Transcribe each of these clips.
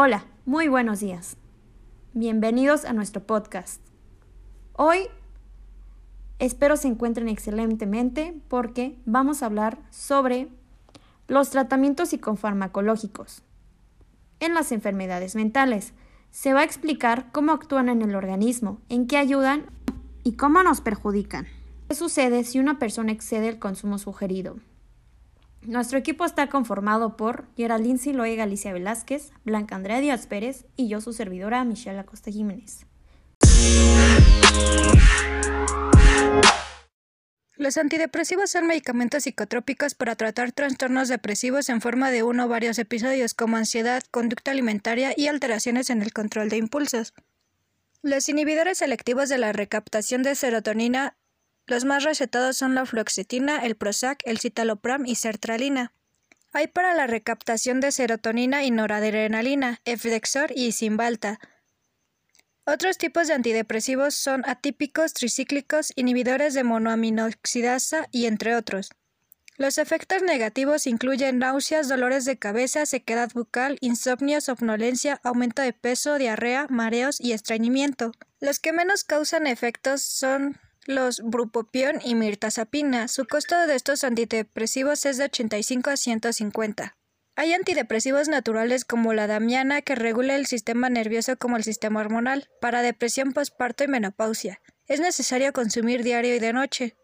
Hola, muy buenos días. Bienvenidos a nuestro podcast. Hoy espero se encuentren excelentemente porque vamos a hablar sobre los tratamientos psicofarmacológicos en las enfermedades mentales. Se va a explicar cómo actúan en el organismo, en qué ayudan y cómo nos perjudican. ¿Qué sucede si una persona excede el consumo sugerido? Nuestro equipo está conformado por Geraldine Siloe Galicia Velázquez, Blanca Andrea Díaz Pérez y yo, su servidora, Michelle Acosta Jiménez. Los antidepresivos son medicamentos psicotrópicos para tratar trastornos depresivos en forma de uno o varios episodios como ansiedad, conducta alimentaria y alteraciones en el control de impulsos. Los inhibidores selectivos de la recaptación de serotonina los más recetados son la fluoxetina, el Prozac, el citalopram y sertralina. Hay para la recaptación de serotonina y noradrenalina, Efdexor y Cymbalta. Otros tipos de antidepresivos son atípicos, tricíclicos, inhibidores de monoaminoxidasa y entre otros. Los efectos negativos incluyen náuseas, dolores de cabeza, sequedad bucal, insomnio, somnolencia, aumento de peso, diarrea, mareos y estreñimiento. Los que menos causan efectos son los brupopión y mirtazapina. Su costo de estos antidepresivos es de 85 a 150. Hay antidepresivos naturales como la damiana que regula el sistema nervioso como el sistema hormonal. Para depresión postparto y menopausia. Es necesario consumir diario y de noche.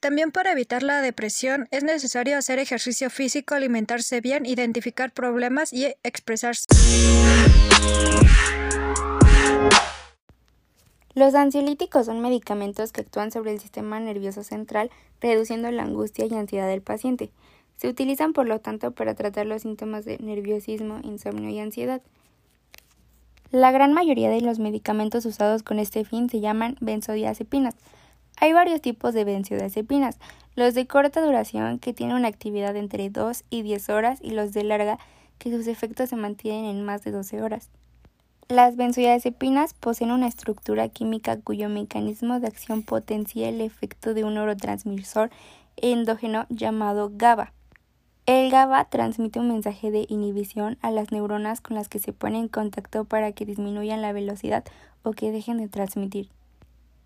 También para evitar la depresión es necesario hacer ejercicio físico, alimentarse bien, identificar problemas y expresarse. Los ansiolíticos son medicamentos que actúan sobre el sistema nervioso central, reduciendo la angustia y ansiedad del paciente. Se utilizan, por lo tanto, para tratar los síntomas de nerviosismo, insomnio y ansiedad. La gran mayoría de los medicamentos usados con este fin se llaman benzodiazepinas. Hay varios tipos de benzodiazepinas, los de corta duración que tienen una actividad entre 2 y 10 horas y los de larga que sus efectos se mantienen en más de 12 horas. Las benzodiazepinas poseen una estructura química cuyo mecanismo de acción potencia el efecto de un neurotransmisor endógeno llamado GABA. El GABA transmite un mensaje de inhibición a las neuronas con las que se pone en contacto para que disminuyan la velocidad o que dejen de transmitir.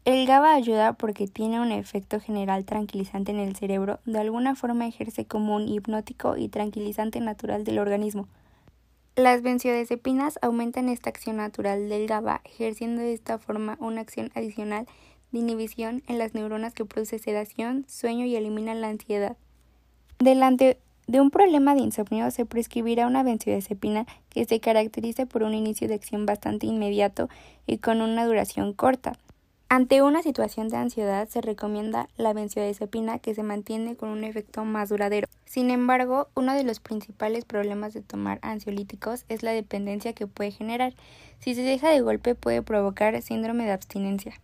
El GABA ayuda porque tiene un efecto general tranquilizante en el cerebro, de alguna forma ejerce como un hipnótico y tranquilizante natural del organismo. Las benzodiazepinas aumentan esta acción natural del GABA, ejerciendo de esta forma una acción adicional de inhibición en las neuronas que produce sedación, sueño y eliminan la ansiedad. Delante de un problema de insomnio se prescribirá una benzodiazepina que se caracterice por un inicio de acción bastante inmediato y con una duración corta. Ante una situación de ansiedad se recomienda la benzodiazepina que se mantiene con un efecto más duradero. Sin embargo, uno de los principales problemas de tomar ansiolíticos es la dependencia que puede generar. Si se deja de golpe puede provocar síndrome de abstinencia.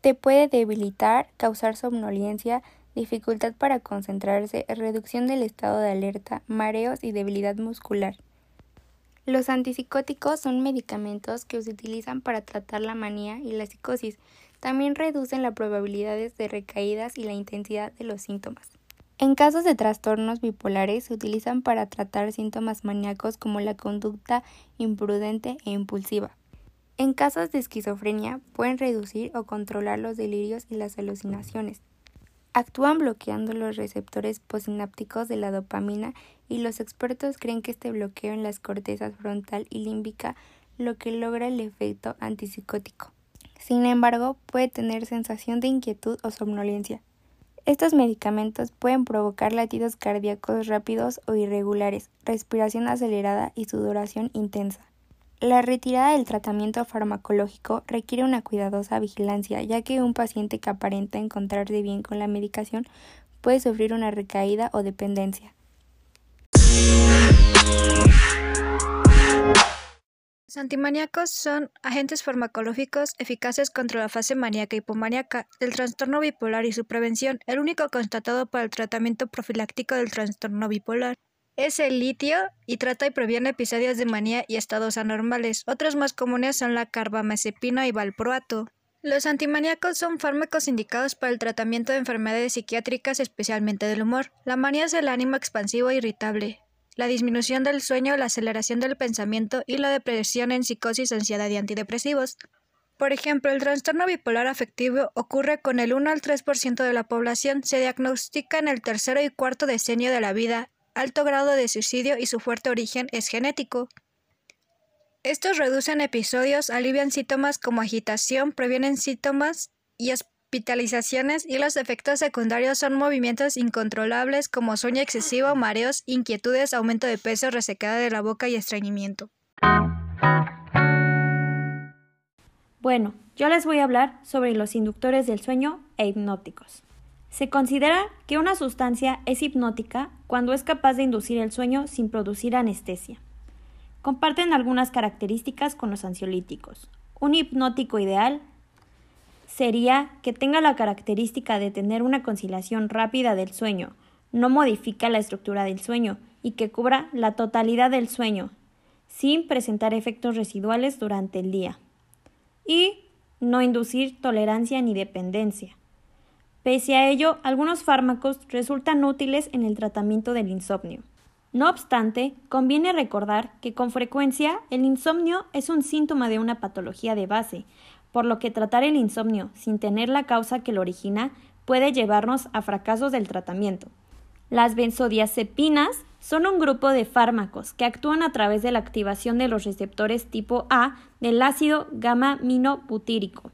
Te puede debilitar, causar somnolencia, dificultad para concentrarse, reducción del estado de alerta, mareos y debilidad muscular. Los antipsicóticos son medicamentos que se utilizan para tratar la manía y la psicosis. También reducen las probabilidades de recaídas y la intensidad de los síntomas. En casos de trastornos bipolares se utilizan para tratar síntomas maníacos como la conducta imprudente e impulsiva. En casos de esquizofrenia pueden reducir o controlar los delirios y las alucinaciones. Actúan bloqueando los receptores posinápticos de la dopamina y los expertos creen que este bloqueo en las cortezas frontal y límbica lo que logra el efecto antipsicótico. Sin embargo, puede tener sensación de inquietud o somnolencia. Estos medicamentos pueden provocar latidos cardíacos rápidos o irregulares, respiración acelerada y sudoración intensa. La retirada del tratamiento farmacológico requiere una cuidadosa vigilancia, ya que un paciente que aparenta encontrarse bien con la medicación puede sufrir una recaída o dependencia. Los antimaníacos son agentes farmacológicos eficaces contra la fase maníaca y hipomaníaca del trastorno bipolar y su prevención, el único constatado para el tratamiento profiláctico del trastorno bipolar. Es el litio y trata y previene episodios de manía y estados anormales. Otros más comunes son la carbamazepina y valproato. Los antimaníacos son fármacos indicados para el tratamiento de enfermedades psiquiátricas, especialmente del humor. La manía es el ánimo expansivo e irritable. La disminución del sueño, la aceleración del pensamiento y la depresión en psicosis, ansiedad y antidepresivos. Por ejemplo, el trastorno bipolar afectivo ocurre con el 1 al 3% de la población, se diagnostica en el tercero y cuarto decenio de la vida, alto grado de suicidio y su fuerte origen es genético. Estos reducen episodios, alivian síntomas como agitación, previenen síntomas y hospitalizaciones y los efectos secundarios son movimientos incontrolables como sueño excesivo, mareos, inquietudes, aumento de peso, resecada de la boca y estreñimiento. Bueno, yo les voy a hablar sobre los inductores del sueño e hipnóticos. Se considera que una sustancia es hipnótica cuando es capaz de inducir el sueño sin producir anestesia. Comparten algunas características con los ansiolíticos. Un hipnótico ideal sería que tenga la característica de tener una conciliación rápida del sueño, no modifica la estructura del sueño y que cubra la totalidad del sueño, sin presentar efectos residuales durante el día y no inducir tolerancia ni dependencia. Pese a ello, algunos fármacos resultan útiles en el tratamiento del insomnio. No obstante, conviene recordar que con frecuencia el insomnio es un síntoma de una patología de base, por lo que tratar el insomnio sin tener la causa que lo origina puede llevarnos a fracasos del tratamiento. Las benzodiazepinas son un grupo de fármacos que actúan a través de la activación de los receptores tipo A del ácido gamma-minobutírico,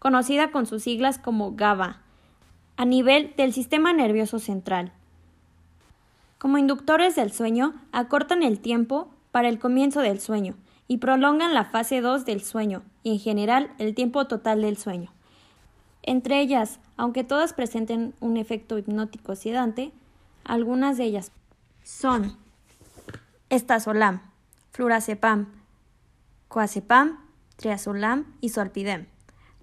conocida con sus siglas como GABA, a nivel del sistema nervioso central. Como inductores del sueño, acortan el tiempo para el comienzo del sueño y prolongan la fase 2 del sueño y en general el tiempo total del sueño. Entre ellas, aunque todas presenten un efecto hipnótico sedante, algunas de ellas son estazolam, flurazepam, coazepam, triazolam y solpidem.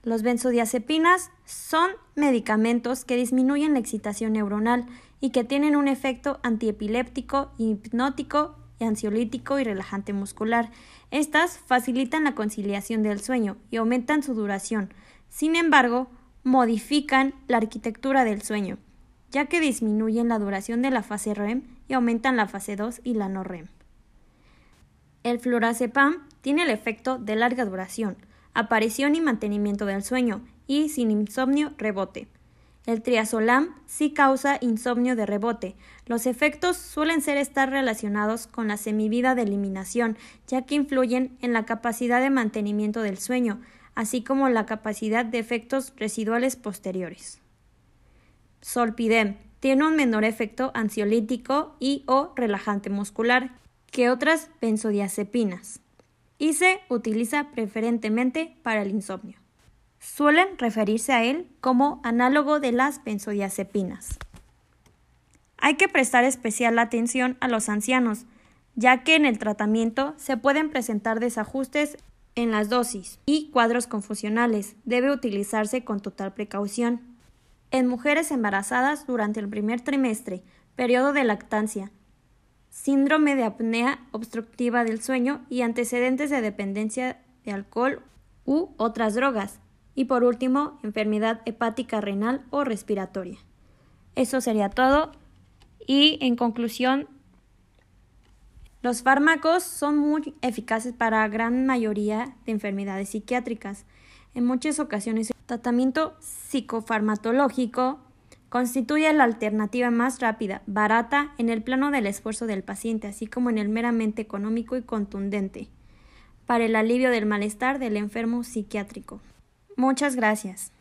Los benzodiazepinas son medicamentos que disminuyen la excitación neuronal y que tienen un efecto antiepiléptico, hipnótico ansiolítico y relajante muscular. Estas facilitan la conciliación del sueño y aumentan su duración. Sin embargo, modifican la arquitectura del sueño, ya que disminuyen la duración de la fase REM y aumentan la fase 2 y la no REM. El flurazepam tiene el efecto de larga duración, aparición y mantenimiento del sueño y sin insomnio rebote. El triazolam sí causa insomnio de rebote. Los efectos suelen ser estar relacionados con la semivida de eliminación, ya que influyen en la capacidad de mantenimiento del sueño, así como la capacidad de efectos residuales posteriores. Solpidem tiene un menor efecto ansiolítico y o relajante muscular que otras benzodiazepinas y se utiliza preferentemente para el insomnio. Suelen referirse a él como análogo de las benzodiazepinas. Hay que prestar especial atención a los ancianos, ya que en el tratamiento se pueden presentar desajustes en las dosis y cuadros confusionales. Debe utilizarse con total precaución. En mujeres embarazadas durante el primer trimestre, periodo de lactancia, síndrome de apnea obstructiva del sueño y antecedentes de dependencia de alcohol u otras drogas. Y por último, enfermedad hepática renal o respiratoria. Eso sería todo. Y en conclusión, los fármacos son muy eficaces para gran mayoría de enfermedades psiquiátricas. En muchas ocasiones, el tratamiento psicofarmatológico Constituye la alternativa más rápida, barata, en el plano del esfuerzo del paciente, así como en el meramente económico y contundente, para el alivio del malestar del enfermo psiquiátrico. Muchas gracias.